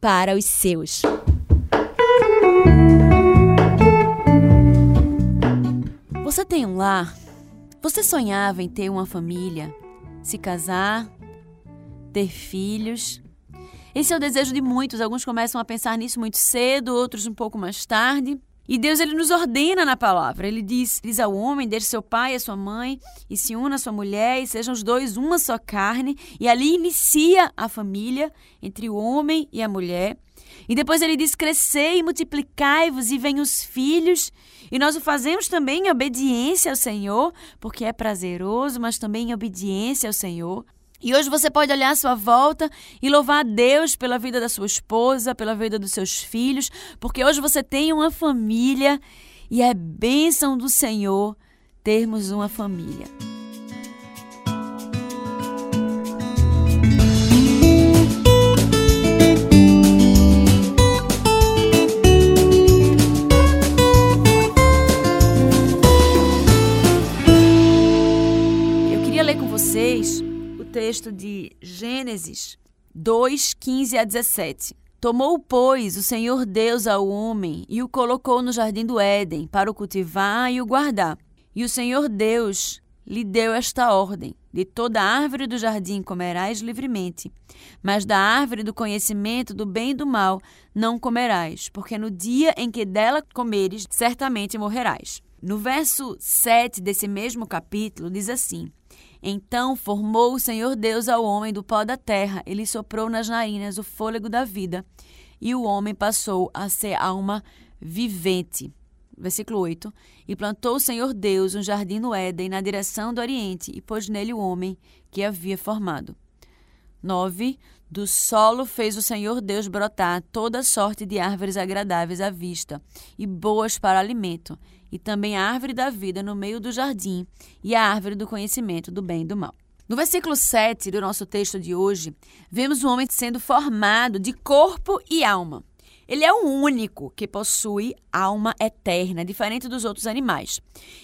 para os seus. Você tem um lar? Você sonhava em ter uma família, se casar, ter filhos? Esse é o desejo de muitos. Alguns começam a pensar nisso muito cedo, outros um pouco mais tarde. E Deus ele nos ordena na palavra. Ele diz, diz ao homem: deixe seu pai e sua mãe e se una a sua mulher e sejam os dois uma só carne. E ali inicia a família entre o homem e a mulher. E depois ele diz: crescei e multiplicai-vos e venham os filhos. E nós o fazemos também em obediência ao Senhor, porque é prazeroso, mas também em obediência ao Senhor. E hoje você pode olhar à sua volta e louvar a Deus pela vida da sua esposa, pela vida dos seus filhos, porque hoje você tem uma família e é bênção do Senhor termos uma família. Eu queria ler com vocês texto de Gênesis 2, 15 a 17. Tomou, pois, o Senhor Deus ao homem e o colocou no jardim do Éden para o cultivar e o guardar. E o Senhor Deus lhe deu esta ordem: De toda árvore do jardim comerás livremente, mas da árvore do conhecimento do bem e do mal não comerás, porque no dia em que dela comeres, certamente morrerás. No verso 7 desse mesmo capítulo, diz assim: então formou o Senhor Deus ao homem do pó da terra, ele soprou nas narinas o fôlego da vida, e o homem passou a ser alma vivente. Versículo 8: E plantou o Senhor Deus um jardim no Éden, na direção do Oriente, e pôs nele o homem que havia formado. 9. Do solo fez o Senhor Deus brotar toda sorte de árvores agradáveis à vista e boas para alimento, e também a árvore da vida no meio do jardim e a árvore do conhecimento do bem e do mal. No versículo 7 do nosso texto de hoje, vemos o homem sendo formado de corpo e alma. Ele é o único que possui alma eterna, diferente dos outros animais.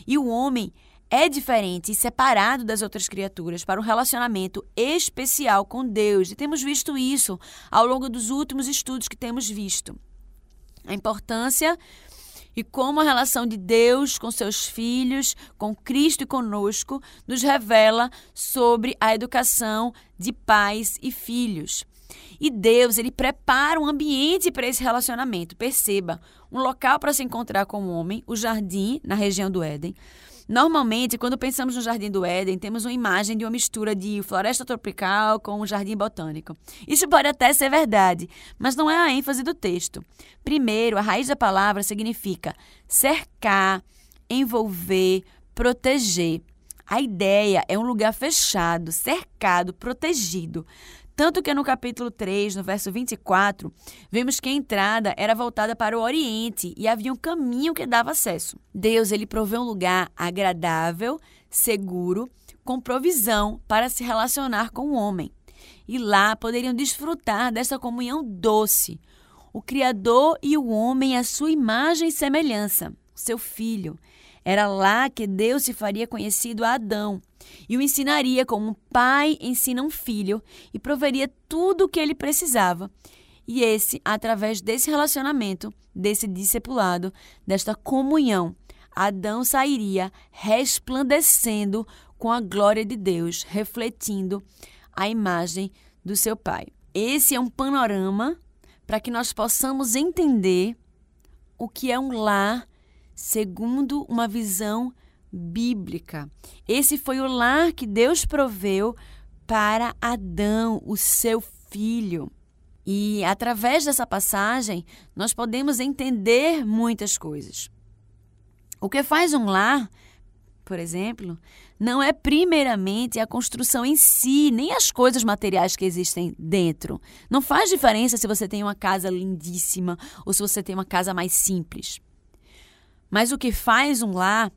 E o homem é diferente e separado das outras criaturas para um relacionamento especial com Deus. E temos visto isso ao longo dos últimos estudos que temos visto. A importância e como a relação de Deus com seus filhos, com Cristo e conosco, nos revela sobre a educação de pais e filhos. E Deus, ele prepara um ambiente para esse relacionamento. Perceba, um local para se encontrar com o homem, o jardim na região do Éden, Normalmente, quando pensamos no Jardim do Éden, temos uma imagem de uma mistura de floresta tropical com um jardim botânico. Isso pode até ser verdade, mas não é a ênfase do texto. Primeiro, a raiz da palavra significa cercar, envolver, proteger. A ideia é um lugar fechado, cercado, protegido. Tanto que no capítulo 3, no verso 24, vemos que a entrada era voltada para o Oriente e havia um caminho que dava acesso. Deus ele proveu um lugar agradável, seguro, com provisão para se relacionar com o homem. E lá poderiam desfrutar dessa comunhão doce. O Criador e o homem à sua imagem e semelhança, seu filho. Era lá que Deus se faria conhecido a Adão e o ensinaria como um pai ensina um filho e proveria tudo o que ele precisava. E esse, através desse relacionamento, desse discipulado, desta comunhão, Adão sairia resplandecendo com a glória de Deus, refletindo a imagem do seu pai. Esse é um panorama para que nós possamos entender o que é um lar segundo uma visão bíblica. Esse foi o lar que Deus proveu para Adão, o seu filho. E através dessa passagem, nós podemos entender muitas coisas. O que faz um lar, por exemplo, não é primeiramente a construção em si, nem as coisas materiais que existem dentro. Não faz diferença se você tem uma casa lindíssima ou se você tem uma casa mais simples. Mas o que faz um lar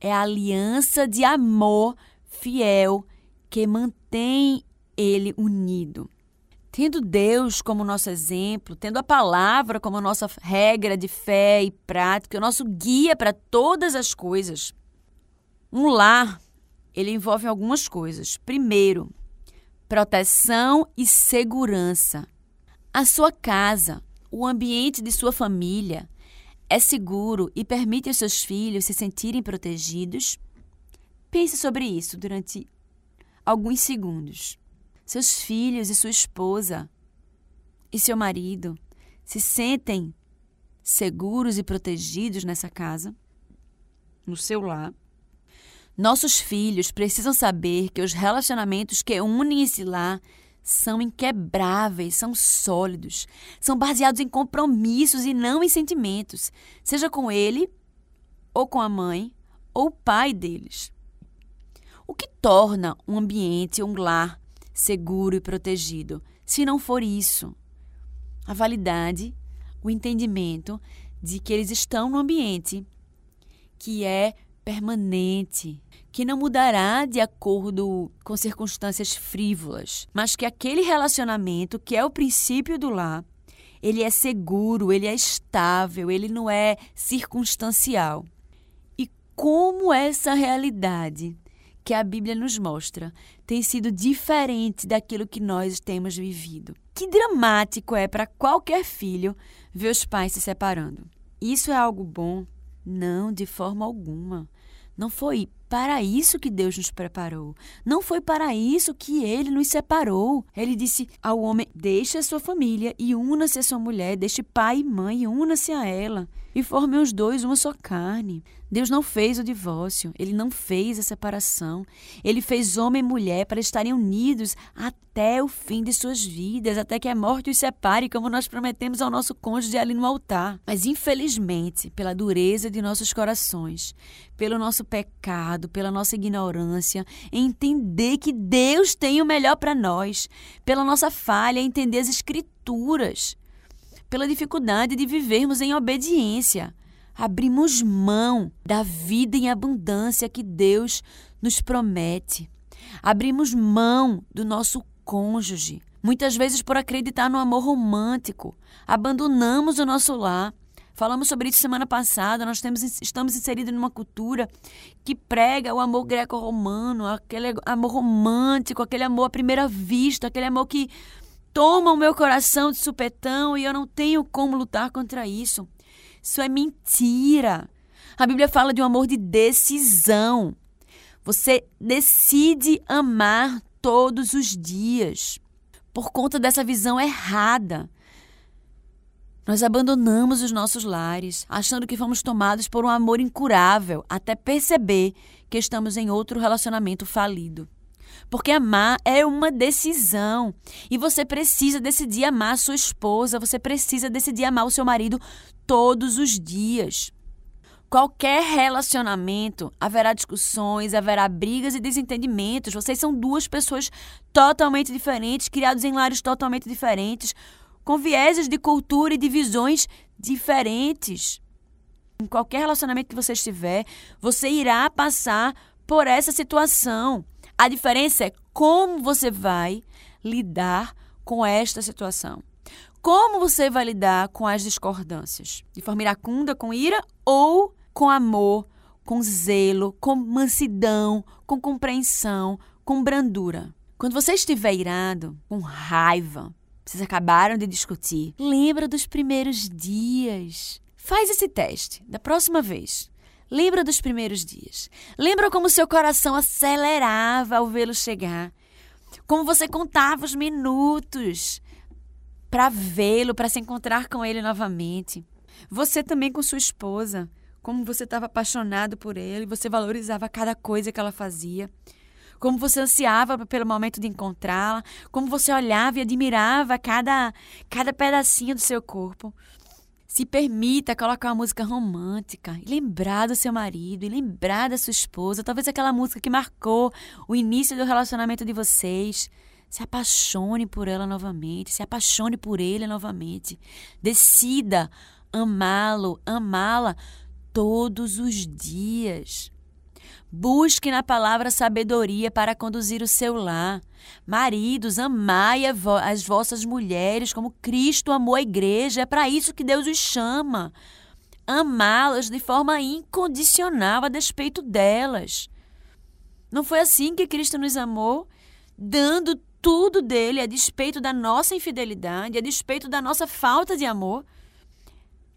é a aliança de amor fiel que mantém ele unido. Tendo Deus como nosso exemplo, tendo a palavra como nossa regra de fé e prática, o nosso guia para todas as coisas. Um lar, ele envolve algumas coisas. Primeiro, proteção e segurança. A sua casa, o ambiente de sua família, é seguro e permite aos seus filhos se sentirem protegidos? Pense sobre isso durante alguns segundos. Seus filhos e sua esposa e seu marido se sentem seguros e protegidos nessa casa, no seu lar? Nossos filhos precisam saber que os relacionamentos que unem esse lar são inquebráveis, são sólidos, são baseados em compromissos e não em sentimentos, seja com ele, ou com a mãe, ou o pai deles. O que torna um ambiente, um lar seguro e protegido, se não for isso? A validade, o entendimento de que eles estão no ambiente que é permanente, que não mudará de acordo com circunstâncias frívolas, mas que aquele relacionamento, que é o princípio do lar, ele é seguro, ele é estável, ele não é circunstancial. E como essa realidade que a Bíblia nos mostra tem sido diferente daquilo que nós temos vivido. Que dramático é para qualquer filho ver os pais se separando. Isso é algo bom? Não, de forma alguma. Não foi para isso que Deus nos preparou. Não foi para isso que ele nos separou. Ele disse ao homem: Deixe a sua família e una-se a sua mulher, deixe pai e mãe e una-se a ela. E formem os dois uma só carne. Deus não fez o divórcio, ele não fez a separação. Ele fez homem e mulher para estarem unidos até o fim de suas vidas, até que a morte os separe, como nós prometemos ao nosso cônjuge ali no altar. Mas infelizmente, pela dureza de nossos corações, pelo nosso pecado, pela nossa ignorância, entender que Deus tem o melhor para nós, pela nossa falha entender as escrituras, pela dificuldade de vivermos em obediência abrimos mão da vida em abundância que Deus nos promete. Abrimos mão do nosso cônjuge, muitas vezes por acreditar no amor romântico. Abandonamos o nosso lar. Falamos sobre isso semana passada. Nós temos, estamos inseridos numa cultura que prega o amor greco-romano, aquele amor romântico, aquele amor à primeira vista, aquele amor que toma o meu coração de supetão e eu não tenho como lutar contra isso. Isso é mentira. A Bíblia fala de um amor de decisão. Você decide amar todos os dias. Por conta dessa visão errada, nós abandonamos os nossos lares, achando que fomos tomados por um amor incurável, até perceber que estamos em outro relacionamento falido. Porque amar é uma decisão. E você precisa decidir amar sua esposa, você precisa decidir amar o seu marido todos os dias. Qualquer relacionamento haverá discussões, haverá brigas e desentendimentos. Vocês são duas pessoas totalmente diferentes, criados em lares totalmente diferentes, com vieses de cultura e de visões diferentes. Em qualquer relacionamento que você estiver, você irá passar por essa situação. A diferença é como você vai lidar com esta situação. Como você vai lidar com as discordâncias? De forma iracunda, com ira ou com amor, com zelo, com mansidão, com compreensão, com brandura? Quando você estiver irado, com raiva, vocês acabaram de discutir, lembra dos primeiros dias. Faz esse teste da próxima vez. Lembra dos primeiros dias. Lembra como seu coração acelerava ao vê-lo chegar. Como você contava os minutos para vê-lo, para se encontrar com ele novamente. Você também com sua esposa. Como você estava apaixonado por ele, você valorizava cada coisa que ela fazia. Como você ansiava pelo momento de encontrá-la, como você olhava e admirava cada, cada pedacinho do seu corpo. Se permita colocar uma música romântica e lembrar do seu marido, e lembrar da sua esposa, talvez aquela música que marcou o início do relacionamento de vocês. Se apaixone por ela novamente, se apaixone por ele novamente. Decida amá-lo, amá-la todos os dias. Busque na palavra sabedoria para conduzir o seu lar. Maridos, amai as vossas mulheres como Cristo amou a igreja. É para isso que Deus os chama. Amá-las de forma incondicional a despeito delas. Não foi assim que Cristo nos amou, dando tudo dele a despeito da nossa infidelidade, a despeito da nossa falta de amor.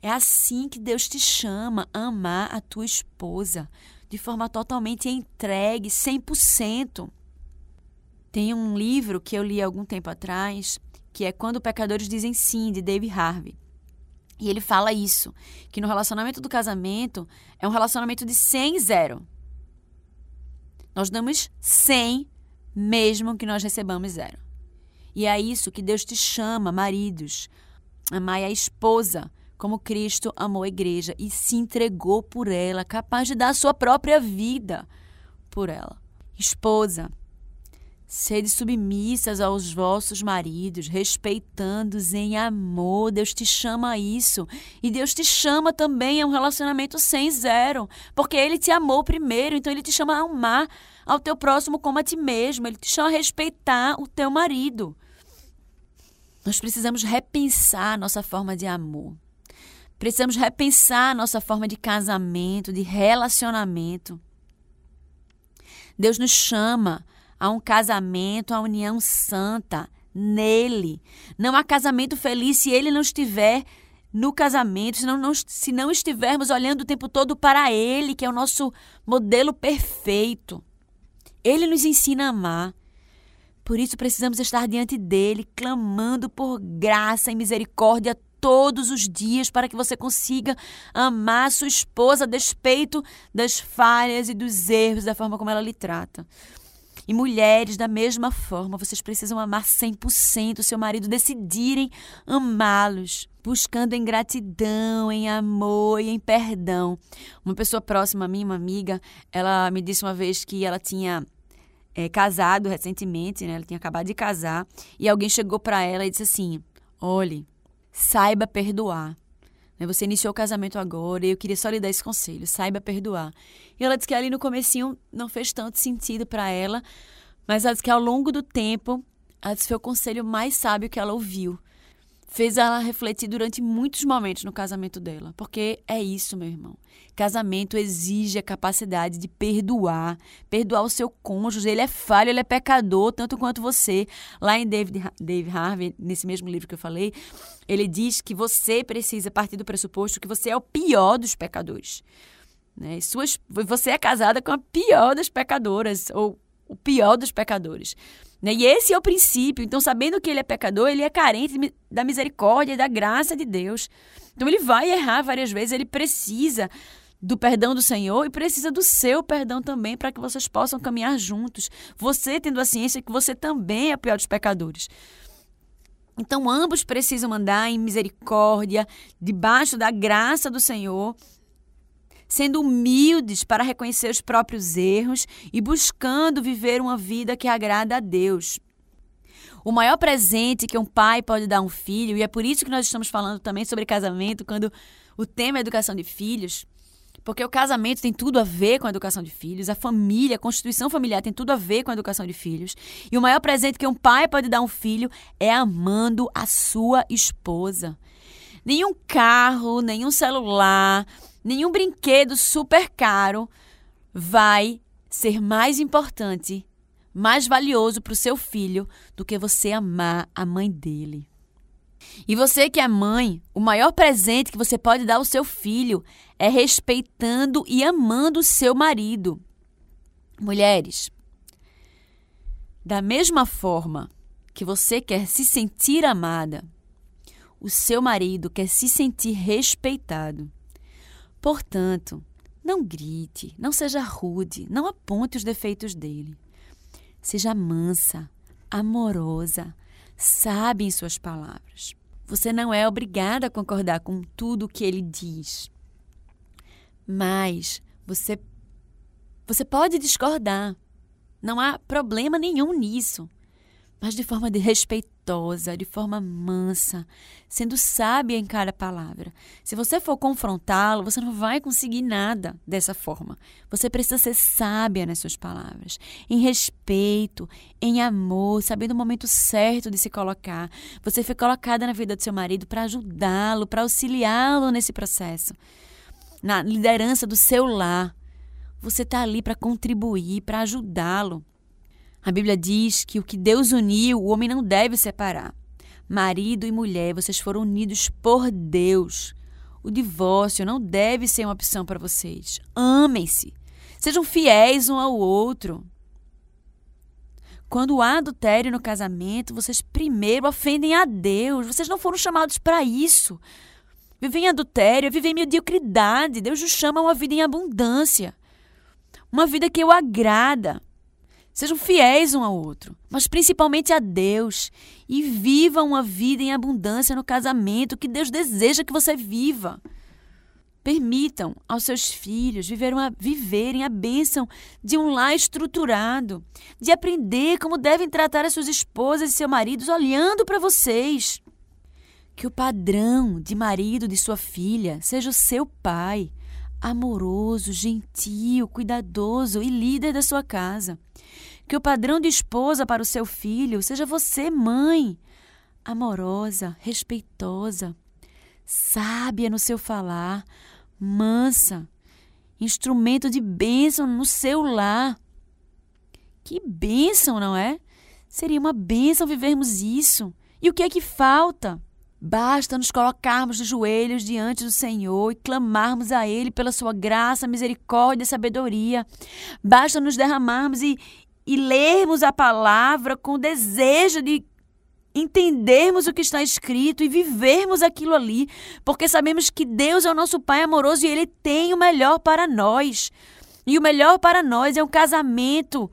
É assim que Deus te chama, amar a tua esposa de forma totalmente entregue, 100%. Tem um livro que eu li algum tempo atrás, que é Quando Pecadores Dizem Sim, de David Harvey. E ele fala isso, que no relacionamento do casamento é um relacionamento de 100 e 0. Nós damos 100 mesmo que nós recebamos zero. E é isso que Deus te chama, maridos. Amai a esposa como Cristo amou a igreja e se entregou por ela, capaz de dar a sua própria vida por ela. Esposa, sede submissas aos vossos maridos, respeitando-os em amor. Deus te chama a isso. E Deus te chama também a um relacionamento sem zero, porque Ele te amou primeiro, então Ele te chama a amar ao teu próximo como a ti mesmo. Ele te chama a respeitar o teu marido. Nós precisamos repensar nossa forma de amor. Precisamos repensar a nossa forma de casamento, de relacionamento. Deus nos chama a um casamento, a união santa nele. Não há casamento feliz se ele não estiver no casamento, se não, não, se não estivermos olhando o tempo todo para ele, que é o nosso modelo perfeito. Ele nos ensina a amar. Por isso precisamos estar diante dele, clamando por graça e misericórdia todos os dias para que você consiga amar sua esposa a despeito das falhas e dos erros da forma como ela lhe trata. E mulheres, da mesma forma, vocês precisam amar 100% o seu marido, decidirem amá-los, buscando em gratidão, em amor e em perdão. Uma pessoa próxima a mim, uma amiga, ela me disse uma vez que ela tinha é, casado recentemente, né? Ela tinha acabado de casar, e alguém chegou para ela e disse assim: Olhe, saiba perdoar. Né, você iniciou o casamento agora e eu queria só lhe dar esse conselho, saiba perdoar. E ela disse que ali no comecinho não fez tanto sentido para ela, mas ela disse que ao longo do tempo, ela disse que foi o conselho mais sábio que ela ouviu fez ela refletir durante muitos momentos no casamento dela. Porque é isso, meu irmão. Casamento exige a capacidade de perdoar, perdoar o seu cônjuge. Ele é falho, ele é pecador, tanto quanto você. Lá em David, Dave Harvey, nesse mesmo livro que eu falei, ele diz que você precisa partir do pressuposto que você é o pior dos pecadores. Né? Suas, você é casada com a pior das pecadoras, ou o pior dos pecadores. Né? E esse é o princípio. Então, sabendo que ele é pecador, ele é carente da misericórdia e da graça de Deus. Então, ele vai errar várias vezes, ele precisa do perdão do Senhor e precisa do seu perdão também para que vocês possam caminhar juntos. Você tendo a ciência que você também é o pior dos pecadores. Então, ambos precisam andar em misericórdia, debaixo da graça do Senhor, sendo humildes para reconhecer os próprios erros e buscando viver uma vida que agrada a Deus. O maior presente que um pai pode dar a um filho, e é por isso que nós estamos falando também sobre casamento, quando o tema é educação de filhos, porque o casamento tem tudo a ver com a educação de filhos, a família, a constituição familiar tem tudo a ver com a educação de filhos. E o maior presente que um pai pode dar a um filho é amando a sua esposa. Nenhum carro, nenhum celular, nenhum brinquedo super caro vai ser mais importante, mais valioso para o seu filho do que você amar a mãe dele. E você que é mãe, o maior presente que você pode dar ao seu filho é respeitando e amando o seu marido. Mulheres, da mesma forma que você quer se sentir amada, o seu marido quer se sentir respeitado. Portanto, não grite, não seja rude, não aponte os defeitos dele. Seja mansa, amorosa, sabe em suas palavras. Você não é obrigada a concordar com tudo o que ele diz. Mas você você pode discordar. Não há problema nenhum nisso mas de forma de respeitosa, de forma mansa, sendo sábia em cada palavra. Se você for confrontá-lo, você não vai conseguir nada dessa forma. Você precisa ser sábia nas suas palavras, em respeito, em amor, sabendo o momento certo de se colocar. Você foi colocada na vida do seu marido para ajudá-lo, para auxiliá-lo nesse processo, na liderança do seu lar. Você está ali para contribuir, para ajudá-lo. A Bíblia diz que o que Deus uniu, o homem não deve separar. Marido e mulher, vocês foram unidos por Deus. O divórcio não deve ser uma opção para vocês. Amem-se. Sejam fiéis um ao outro. Quando há adultério no casamento, vocês primeiro ofendem a Deus. Vocês não foram chamados para isso. Viver em adultério, viver em mediocridade. Deus nos chama a uma vida em abundância. Uma vida que o agrada. Sejam fiéis um ao outro, mas principalmente a Deus. E vivam uma vida em abundância no casamento que Deus deseja que você viva. Permitam aos seus filhos viverem a, viverem a bênção de um lar estruturado, de aprender como devem tratar as suas esposas e seus maridos olhando para vocês. Que o padrão de marido de sua filha seja o seu pai, amoroso, gentil, cuidadoso e líder da sua casa. Que o padrão de esposa para o seu filho seja você, mãe, amorosa, respeitosa, sábia no seu falar, mansa, instrumento de bênção no seu lar. Que bênção, não é? Seria uma bênção vivermos isso. E o que é que falta? Basta nos colocarmos de joelhos diante do Senhor e clamarmos a Ele pela sua graça, misericórdia e sabedoria. Basta nos derramarmos e, e lermos a palavra com desejo de entendermos o que está escrito e vivermos aquilo ali, porque sabemos que Deus é o nosso Pai amoroso e Ele tem o melhor para nós. E o melhor para nós é um casamento,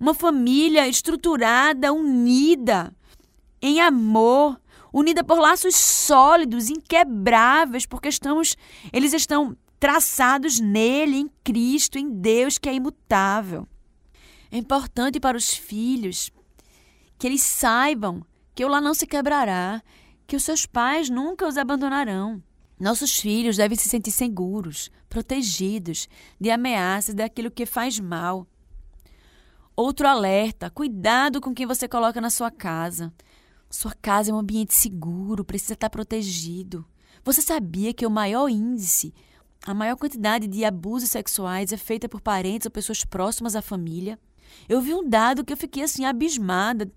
uma família estruturada, unida, em amor unida por laços sólidos, inquebráveis, porque estamos, eles estão traçados nele, em Cristo, em Deus que é imutável. É importante para os filhos que eles saibam que o lá não se quebrará, que os seus pais nunca os abandonarão. Nossos filhos devem se sentir seguros, protegidos de ameaças daquilo que faz mal. Outro alerta: cuidado com quem você coloca na sua casa. Sua casa é um ambiente seguro, precisa estar protegido. Você sabia que o maior índice, a maior quantidade de abusos sexuais é feita por parentes ou pessoas próximas à família? Eu vi um dado que eu fiquei assim abismada.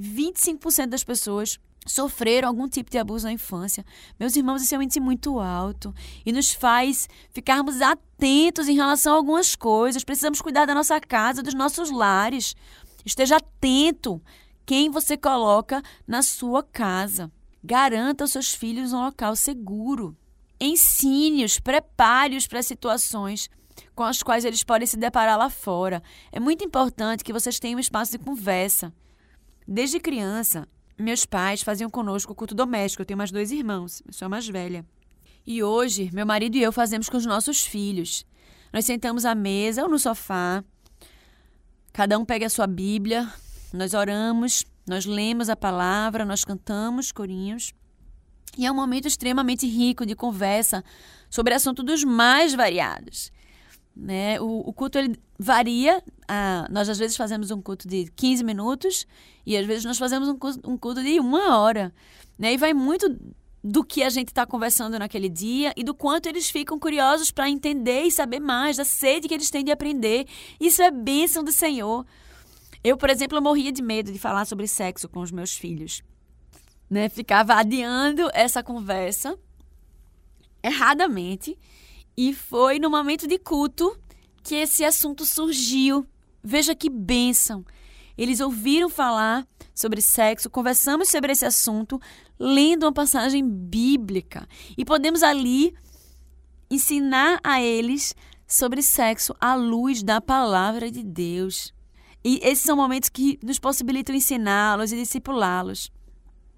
25% das pessoas sofreram algum tipo de abuso na infância. Meus irmãos, esse é um índice muito alto e nos faz ficarmos atentos em relação a algumas coisas. Precisamos cuidar da nossa casa, dos nossos lares. Esteja atento quem você coloca na sua casa. Garanta aos seus filhos um local seguro. Ensine-os, prepare-os para situações com as quais eles podem se deparar lá fora. É muito importante que vocês tenham um espaço de conversa. Desde criança, meus pais faziam conosco o culto doméstico. Eu tenho mais dois irmãos, eu sou a mais velha. E hoje, meu marido e eu fazemos com os nossos filhos. Nós sentamos à mesa ou no sofá, cada um pega a sua Bíblia, nós oramos, nós lemos a palavra, nós cantamos corinhos. E é um momento extremamente rico de conversa sobre assuntos dos mais variados. Né? O, o culto ele varia. Ah, nós às vezes fazemos um culto de 15 minutos e às vezes nós fazemos um culto, um culto de uma hora. Né? E vai muito do que a gente está conversando naquele dia e do quanto eles ficam curiosos para entender e saber mais, da sede que eles têm de aprender. Isso é bênção do Senhor. Eu, por exemplo, morria de medo de falar sobre sexo com os meus filhos. Né? Ficava adiando essa conversa erradamente. E foi no momento de culto que esse assunto surgiu. Veja que bênção. Eles ouviram falar sobre sexo, conversamos sobre esse assunto, lendo uma passagem bíblica. E podemos ali ensinar a eles sobre sexo à luz da palavra de Deus. E esses são momentos que nos possibilitam ensiná-los e discipulá-los.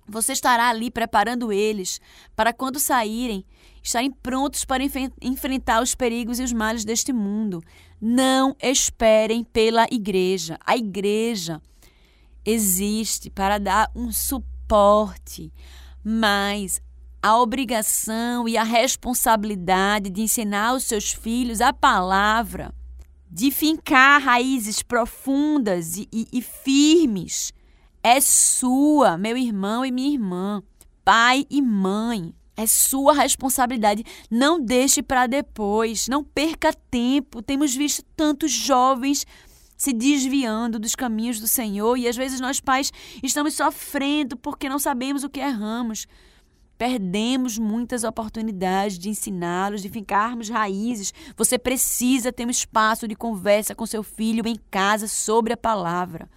Você estará ali preparando eles para quando saírem, estarem prontos para enf enfrentar os perigos e os males deste mundo. Não esperem pela igreja. A igreja existe para dar um suporte, mas a obrigação e a responsabilidade de ensinar os seus filhos a palavra, de fincar raízes profundas e, e, e firmes, é sua, meu irmão e minha irmã, pai e mãe. É sua responsabilidade. Não deixe para depois. Não perca tempo. Temos visto tantos jovens se desviando dos caminhos do Senhor e às vezes nós pais estamos sofrendo porque não sabemos o que erramos. Perdemos muitas oportunidades de ensiná-los, de ficarmos raízes. Você precisa ter um espaço de conversa com seu filho em casa sobre a palavra.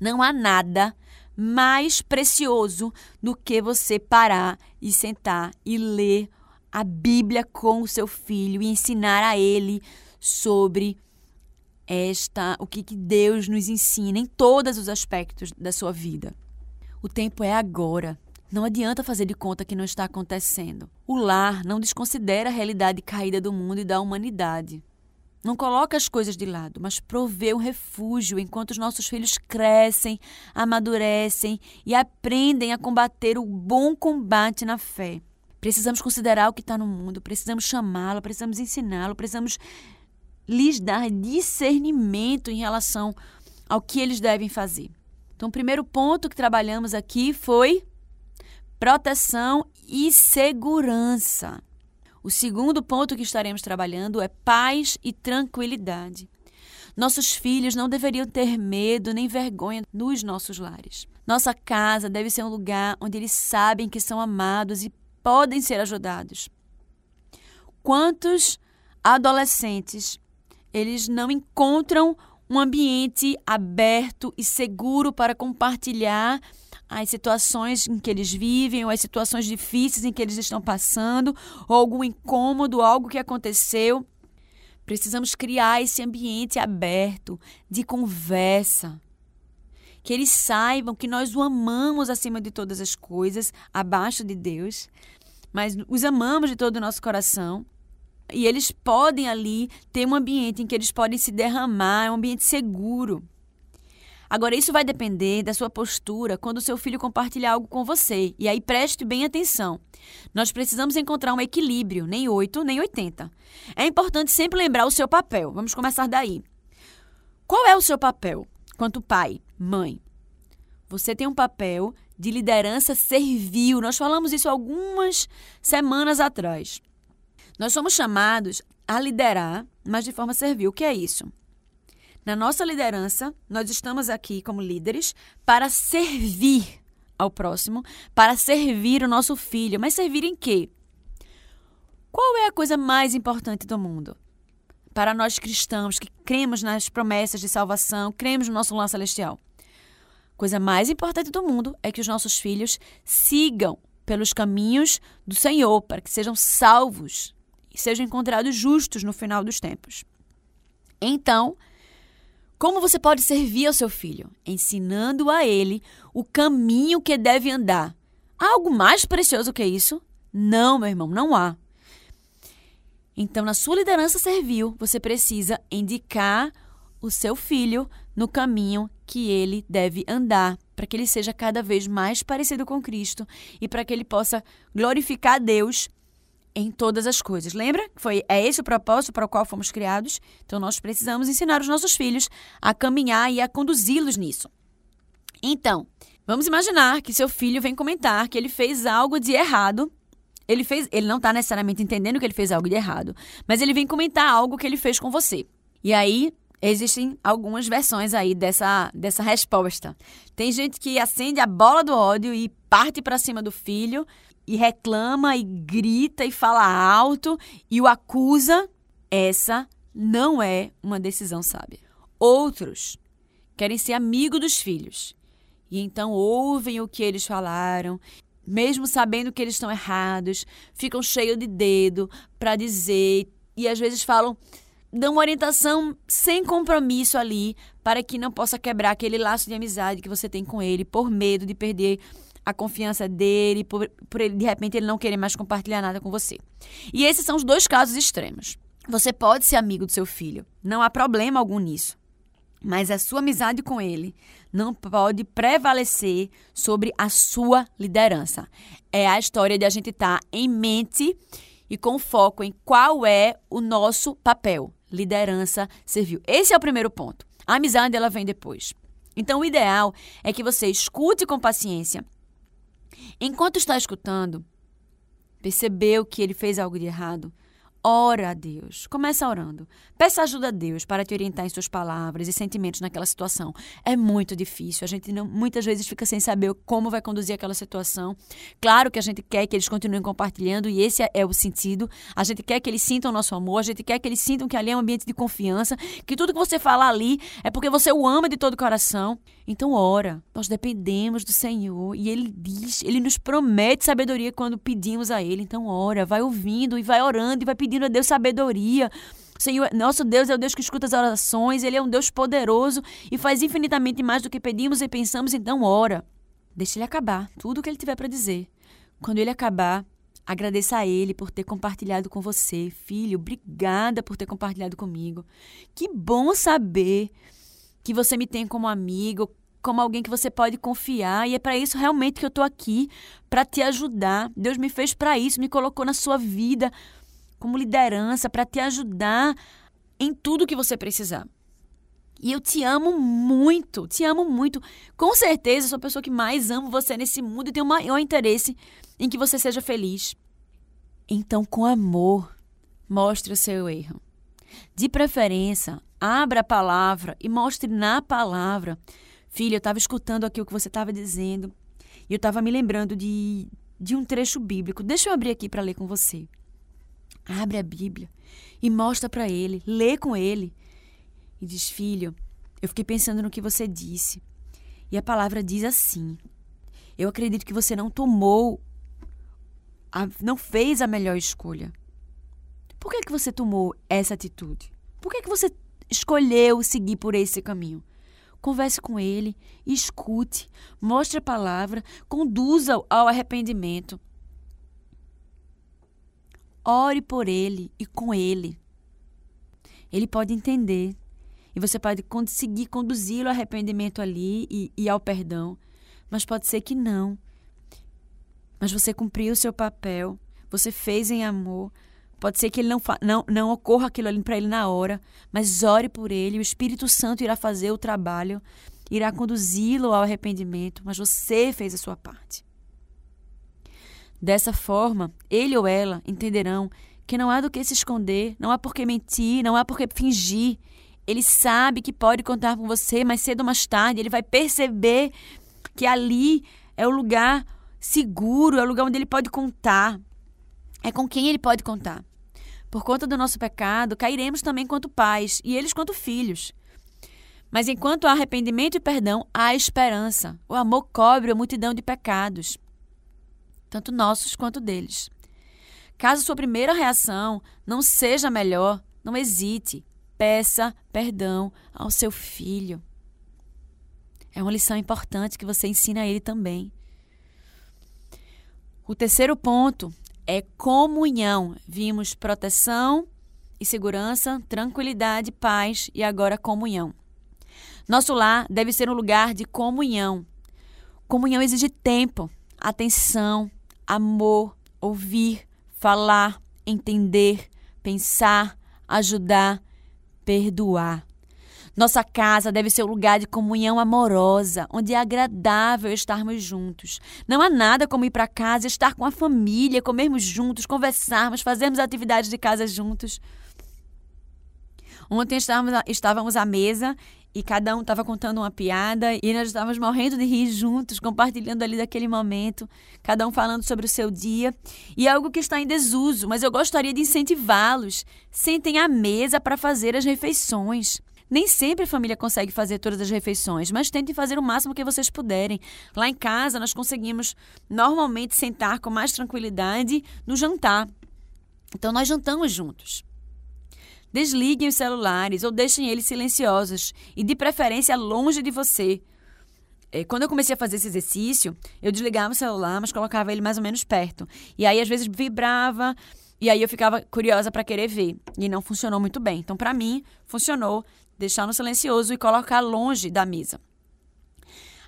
Não há nada mais precioso do que você parar e sentar e ler a Bíblia com o seu filho e ensinar a ele sobre esta o que, que Deus nos ensina em todos os aspectos da sua vida. O tempo é agora. Não adianta fazer de conta que não está acontecendo. O lar não desconsidera a realidade caída do mundo e da humanidade. Não coloca as coisas de lado, mas provê um refúgio enquanto os nossos filhos crescem, amadurecem e aprendem a combater o bom combate na fé. Precisamos considerar o que está no mundo, precisamos chamá-lo, precisamos ensiná-lo, precisamos lhes dar discernimento em relação ao que eles devem fazer. Então, o primeiro ponto que trabalhamos aqui foi proteção e segurança. O segundo ponto que estaremos trabalhando é paz e tranquilidade. Nossos filhos não deveriam ter medo nem vergonha nos nossos lares. Nossa casa deve ser um lugar onde eles sabem que são amados e podem ser ajudados. Quantos adolescentes eles não encontram um ambiente aberto e seguro para compartilhar as situações em que eles vivem, ou as situações difíceis em que eles estão passando, ou algum incômodo, algo que aconteceu. Precisamos criar esse ambiente aberto de conversa. Que eles saibam que nós o amamos acima de todas as coisas, abaixo de Deus, mas os amamos de todo o nosso coração. E eles podem ali ter um ambiente em que eles podem se derramar, um ambiente seguro. Agora, isso vai depender da sua postura quando o seu filho compartilhar algo com você. E aí preste bem atenção. Nós precisamos encontrar um equilíbrio, nem 8, nem 80. É importante sempre lembrar o seu papel. Vamos começar daí. Qual é o seu papel quanto pai, mãe? Você tem um papel de liderança servil. Nós falamos isso algumas semanas atrás. Nós somos chamados a liderar, mas de forma servil. O que é isso? Na nossa liderança, nós estamos aqui como líderes para servir ao próximo, para servir o nosso filho. Mas servir em quê? Qual é a coisa mais importante do mundo? Para nós cristãos que cremos nas promessas de salvação, cremos no nosso lar celestial. A coisa mais importante do mundo é que os nossos filhos sigam pelos caminhos do Senhor, para que sejam salvos e sejam encontrados justos no final dos tempos. Então, como você pode servir ao seu filho? Ensinando a ele o caminho que deve andar. Há algo mais precioso que isso? Não, meu irmão, não há. Então, na sua liderança servil, você precisa indicar o seu filho no caminho que ele deve andar, para que ele seja cada vez mais parecido com Cristo e para que ele possa glorificar Deus em todas as coisas. Lembra? Foi é esse o propósito para o qual fomos criados. Então nós precisamos ensinar os nossos filhos a caminhar e a conduzi-los nisso. Então, vamos imaginar que seu filho vem comentar que ele fez algo de errado. Ele fez, ele não está necessariamente entendendo que ele fez algo de errado, mas ele vem comentar algo que ele fez com você. E aí existem algumas versões aí dessa, dessa resposta. Tem gente que acende a bola do ódio e parte para cima do filho e reclama e grita e fala alto e o acusa, essa não é uma decisão sábia. Outros querem ser amigo dos filhos e então ouvem o que eles falaram, mesmo sabendo que eles estão errados, ficam cheios de dedo para dizer e às vezes falam dão uma orientação sem compromisso ali para que não possa quebrar aquele laço de amizade que você tem com ele por medo de perder a confiança dele, por, por ele, de repente ele não querer mais compartilhar nada com você. E esses são os dois casos extremos. Você pode ser amigo do seu filho, não há problema algum nisso. Mas a sua amizade com ele não pode prevalecer sobre a sua liderança. É a história de a gente estar tá em mente e com foco em qual é o nosso papel. Liderança servil. Esse é o primeiro ponto. A amizade ela vem depois. Então o ideal é que você escute com paciência Enquanto está escutando, percebeu que ele fez algo de errado, Ora a Deus. Começa orando. Peça ajuda a Deus para te orientar em suas palavras e sentimentos naquela situação. É muito difícil. A gente não, muitas vezes fica sem saber como vai conduzir aquela situação. Claro que a gente quer que eles continuem compartilhando e esse é, o sentido. A gente quer que eles sintam o nosso amor, a gente quer que eles sintam que ali é um ambiente de confiança, que tudo que você fala ali é porque você o ama de todo o coração. Então ora. Nós dependemos do Senhor e ele diz, ele nos promete sabedoria quando pedimos a ele. Então ora, vai ouvindo e vai orando e vai pedindo pedindo a Deus sabedoria. Senhor, nosso Deus é o Deus que escuta as orações, Ele é um Deus poderoso e faz infinitamente mais do que pedimos e pensamos, então ora. Deixa Ele acabar tutudo o que Ele tiver para dizer. Quando Ele acabar, agradeça a Ele por ter compartilhado com você. Filho, obrigada por ter compartilhado comigo. Que bom saber que você me tem como amigo, como alguém que você pode confiar, e é para isso realmente que eu estou aqui, para te ajudar. Deus me fez para isso, me colocou na sua vida como liderança para te ajudar em tudo que você precisar. E eu te amo muito, te amo muito. Com certeza, sou a pessoa que mais amo você nesse mundo e tenho o maior interesse em que você seja feliz. Então, com amor, mostre o seu erro. De preferência, abra a palavra e mostre na palavra. Filha, eu estava escutando aqui o que você estava dizendo e eu estava me lembrando de, de um trecho bíblico. Deixa eu abrir aqui para ler com você. Abre a Bíblia e mostra para ele, lê com ele. E diz: Filho, eu fiquei pensando no que você disse. E a palavra diz assim: Eu acredito que você não tomou, a, não fez a melhor escolha. Por que, que você tomou essa atitude? Por que, que você escolheu seguir por esse caminho? Converse com ele, escute, mostre a palavra, conduza ao arrependimento. Ore por ele e com ele. Ele pode entender. E você pode conseguir conduzi-lo ao arrependimento ali e, e ao perdão. Mas pode ser que não. Mas você cumpriu o seu papel. Você fez em amor. Pode ser que ele não, não, não ocorra aquilo ali para ele na hora, mas ore por ele. O Espírito Santo irá fazer o trabalho, irá conduzi-lo ao arrependimento, mas você fez a sua parte. Dessa forma, ele ou ela entenderão que não há do que se esconder, não há por que mentir, não há por que fingir. Ele sabe que pode contar com você, mas cedo ou mais tarde ele vai perceber que ali é o lugar seguro, é o lugar onde ele pode contar. É com quem ele pode contar. Por conta do nosso pecado, cairemos também quanto pais e eles quanto filhos. Mas enquanto há arrependimento e perdão, há esperança. O amor cobre a multidão de pecados tanto nossos quanto deles. Caso sua primeira reação não seja melhor, não hesite, peça perdão ao seu filho. É uma lição importante que você ensina a ele também. O terceiro ponto é comunhão. Vimos proteção e segurança, tranquilidade, paz e agora comunhão. Nosso lar deve ser um lugar de comunhão. Comunhão exige tempo, atenção, amor, ouvir, falar, entender, pensar, ajudar, perdoar. Nossa casa deve ser um lugar de comunhão amorosa, onde é agradável estarmos juntos. Não há nada como ir para casa, estar com a família, comermos juntos, conversarmos, fazermos atividades de casa juntos. Ontem estávamos, à mesa e cada um estava contando uma piada e nós estávamos morrendo de rir juntos, compartilhando ali daquele momento, cada um falando sobre o seu dia. E é algo que está em desuso, mas eu gostaria de incentivá-los. Sentem à mesa para fazer as refeições. Nem sempre a família consegue fazer todas as refeições, mas tentem fazer o máximo que vocês puderem. Lá em casa, nós conseguimos normalmente sentar com mais tranquilidade no jantar. Então, nós jantamos juntos. Desliguem os celulares ou deixem eles silenciosos e, de preferência, longe de você. É, quando eu comecei a fazer esse exercício, eu desligava o celular, mas colocava ele mais ou menos perto. E aí, às vezes, vibrava, e aí eu ficava curiosa para querer ver. E não funcionou muito bem. Então, para mim, funcionou deixar no silencioso e colocar longe da mesa.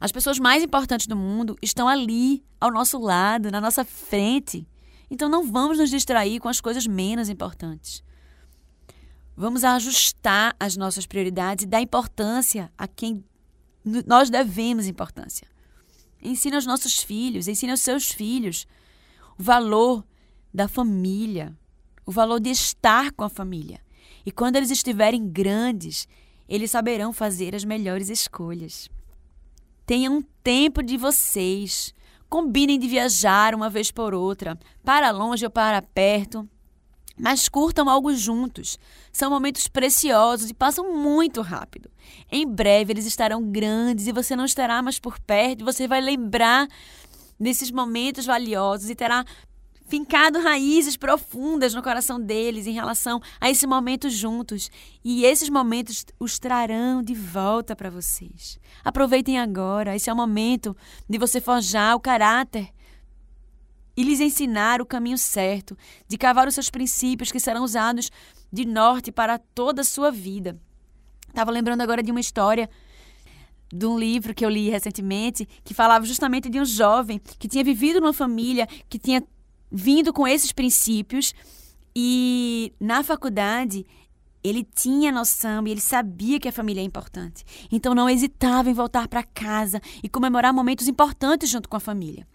As pessoas mais importantes do mundo estão ali, ao nosso lado, na nossa frente. Então não vamos nos distrair com as coisas menos importantes. Vamos ajustar as nossas prioridades e dar importância a quem nós devemos importância. Ensina aos nossos filhos, ensina aos seus filhos o valor da família, o valor de estar com a família. E quando eles estiverem grandes, eles saberão fazer as melhores escolhas. Tenham tempo de vocês. Combinem de viajar uma vez por outra, para longe ou para perto. Mas curtam algo juntos. São momentos preciosos e passam muito rápido. Em breve eles estarão grandes e você não estará mais por perto. Você vai lembrar desses momentos valiosos e terá fincado raízes profundas no coração deles em relação a esse momento juntos. E esses momentos os trarão de volta para vocês. Aproveitem agora, esse é o momento de você forjar o caráter e lhes ensinar o caminho certo, de cavar os seus princípios que serão usados de norte para toda a sua vida. Estava lembrando agora de uma história de um livro que eu li recentemente que falava justamente de um jovem que tinha vivido numa família que tinha vindo com esses princípios e na faculdade ele tinha noção e ele sabia que a família é importante. Então não hesitava em voltar para casa e comemorar momentos importantes junto com a família.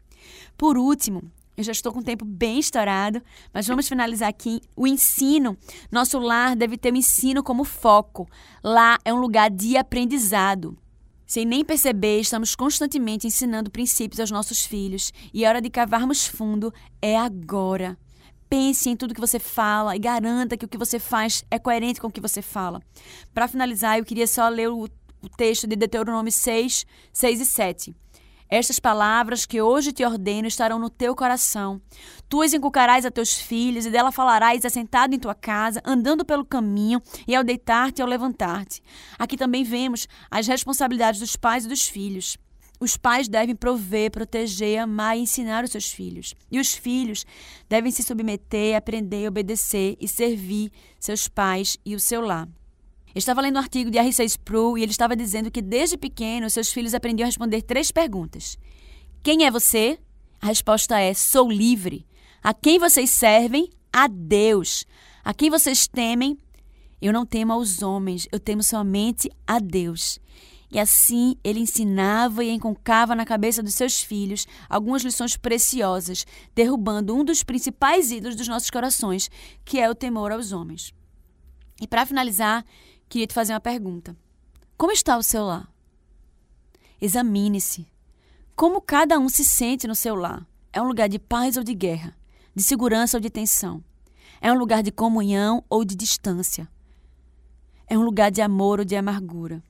Por último, eu já estou com o tempo bem estourado, mas vamos finalizar aqui. O ensino. Nosso lar deve ter o ensino como foco. Lá é um lugar de aprendizado. Sem nem perceber, estamos constantemente ensinando princípios aos nossos filhos e a hora de cavarmos fundo é agora. Pense em tudo que você fala e garanta que o que você faz é coerente com o que você fala. Para finalizar, eu queria só ler o, o texto de Deuteronômio 6, 6 e 7. Estas palavras que hoje te ordeno estarão no teu coração. Tu as inculcarás a teus filhos, e dela falarás assentado em tua casa, andando pelo caminho, e ao deitar-te e ao levantar-te. Aqui também vemos as responsabilidades dos pais e dos filhos. Os pais devem prover, proteger, amar e ensinar os seus filhos. E os filhos devem se submeter, aprender, obedecer e servir seus pais e o seu lar. Eu estava lendo um artigo de R6 Pro e ele estava dizendo que desde pequeno seus filhos aprendiam a responder três perguntas. Quem é você? A resposta é: sou livre. A quem vocês servem? A Deus. A quem vocês temem? Eu não temo aos homens, eu temo somente a Deus. E assim ele ensinava e enconcava na cabeça dos seus filhos algumas lições preciosas, derrubando um dos principais ídolos dos nossos corações, que é o temor aos homens. E para finalizar, queria te fazer uma pergunta. Como está o seu lar? Examine-se. Como cada um se sente no seu lar? É um lugar de paz ou de guerra? De segurança ou de tensão? É um lugar de comunhão ou de distância? É um lugar de amor ou de amargura?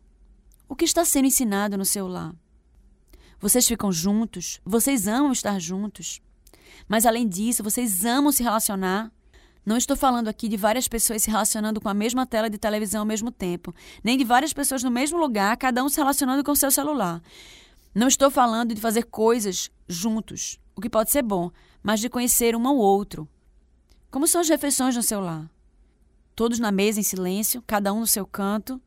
O que está sendo ensinado no seu lar? Vocês ficam juntos? Vocês amam estar juntos? Mas além disso, vocês amam se relacionar? Não estou falando aqui de várias pessoas se relacionando com a mesma tela de televisão ao mesmo tempo, nem de várias pessoas no mesmo lugar, cada um se relacionando com o seu celular. Não estou falando de fazer coisas juntos, o que pode ser bom, mas de conhecer um ao outro, Como são as refeições no seu lar? Todos na mesa em silêncio, cada um no seu canto?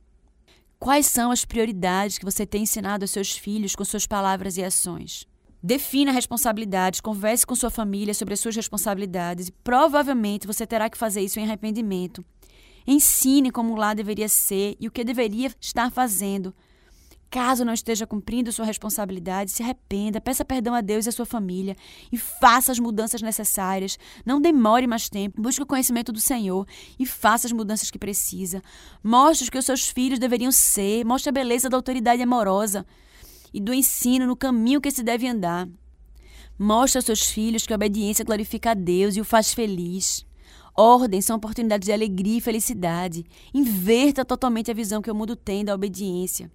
Quais são as prioridades que você tem ensinado aos seus filhos com suas palavras e ações? Defina responsabilidades, converse com sua família sobre as suas responsabilidades e provavelmente você terá que fazer isso em arrependimento. Ensine como lá deveria ser e o que deveria estar fazendo. Caso não esteja cumprindo sua responsabilidade, se arrependa, peça perdão a Deus e a sua família e faça as mudanças necessárias. Não demore mais tempo, busque o conhecimento do Senhor e faça as mudanças que precisa. Mostre o que os seus filhos deveriam ser, mostre a beleza da autoridade amorosa e do ensino no caminho que se deve andar. Mostre aos seus filhos que a obediência glorifica a Deus e o faz feliz. Ordem são oportunidades de alegria e felicidade. Inverta totalmente a visão que o mundo tem da obediência.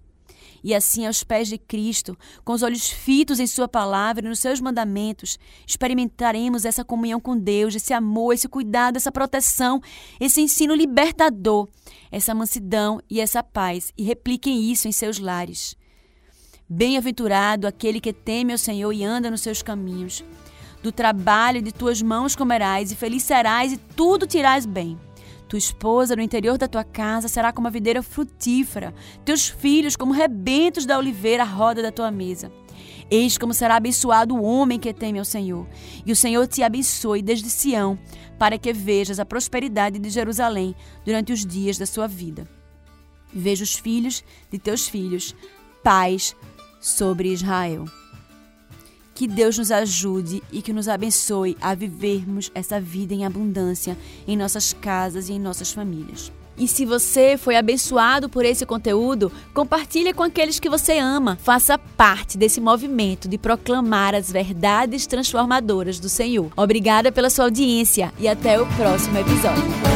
E assim, aos pés de Cristo, com os olhos fitos em Sua palavra e nos seus mandamentos, experimentaremos essa comunhão com Deus, esse amor, esse cuidado, essa proteção, esse ensino libertador, essa mansidão e essa paz, e repliquem isso em seus lares. Bem-aventurado aquele que teme ao Senhor e anda nos seus caminhos. Do trabalho de tuas mãos comerás, e feliz serás, e tudo te irás bem. Tua esposa no interior da tua casa será como a videira frutífera, teus filhos como rebentos da oliveira à roda da tua mesa. Eis como será abençoado o homem que teme ao Senhor. E o Senhor te abençoe desde Sião, para que vejas a prosperidade de Jerusalém durante os dias da sua vida. Veja os filhos de teus filhos, pais, sobre Israel. Que Deus nos ajude e que nos abençoe a vivermos essa vida em abundância em nossas casas e em nossas famílias. E se você foi abençoado por esse conteúdo, compartilhe com aqueles que você ama. Faça parte desse movimento de proclamar as verdades transformadoras do Senhor. Obrigada pela sua audiência e até o próximo episódio.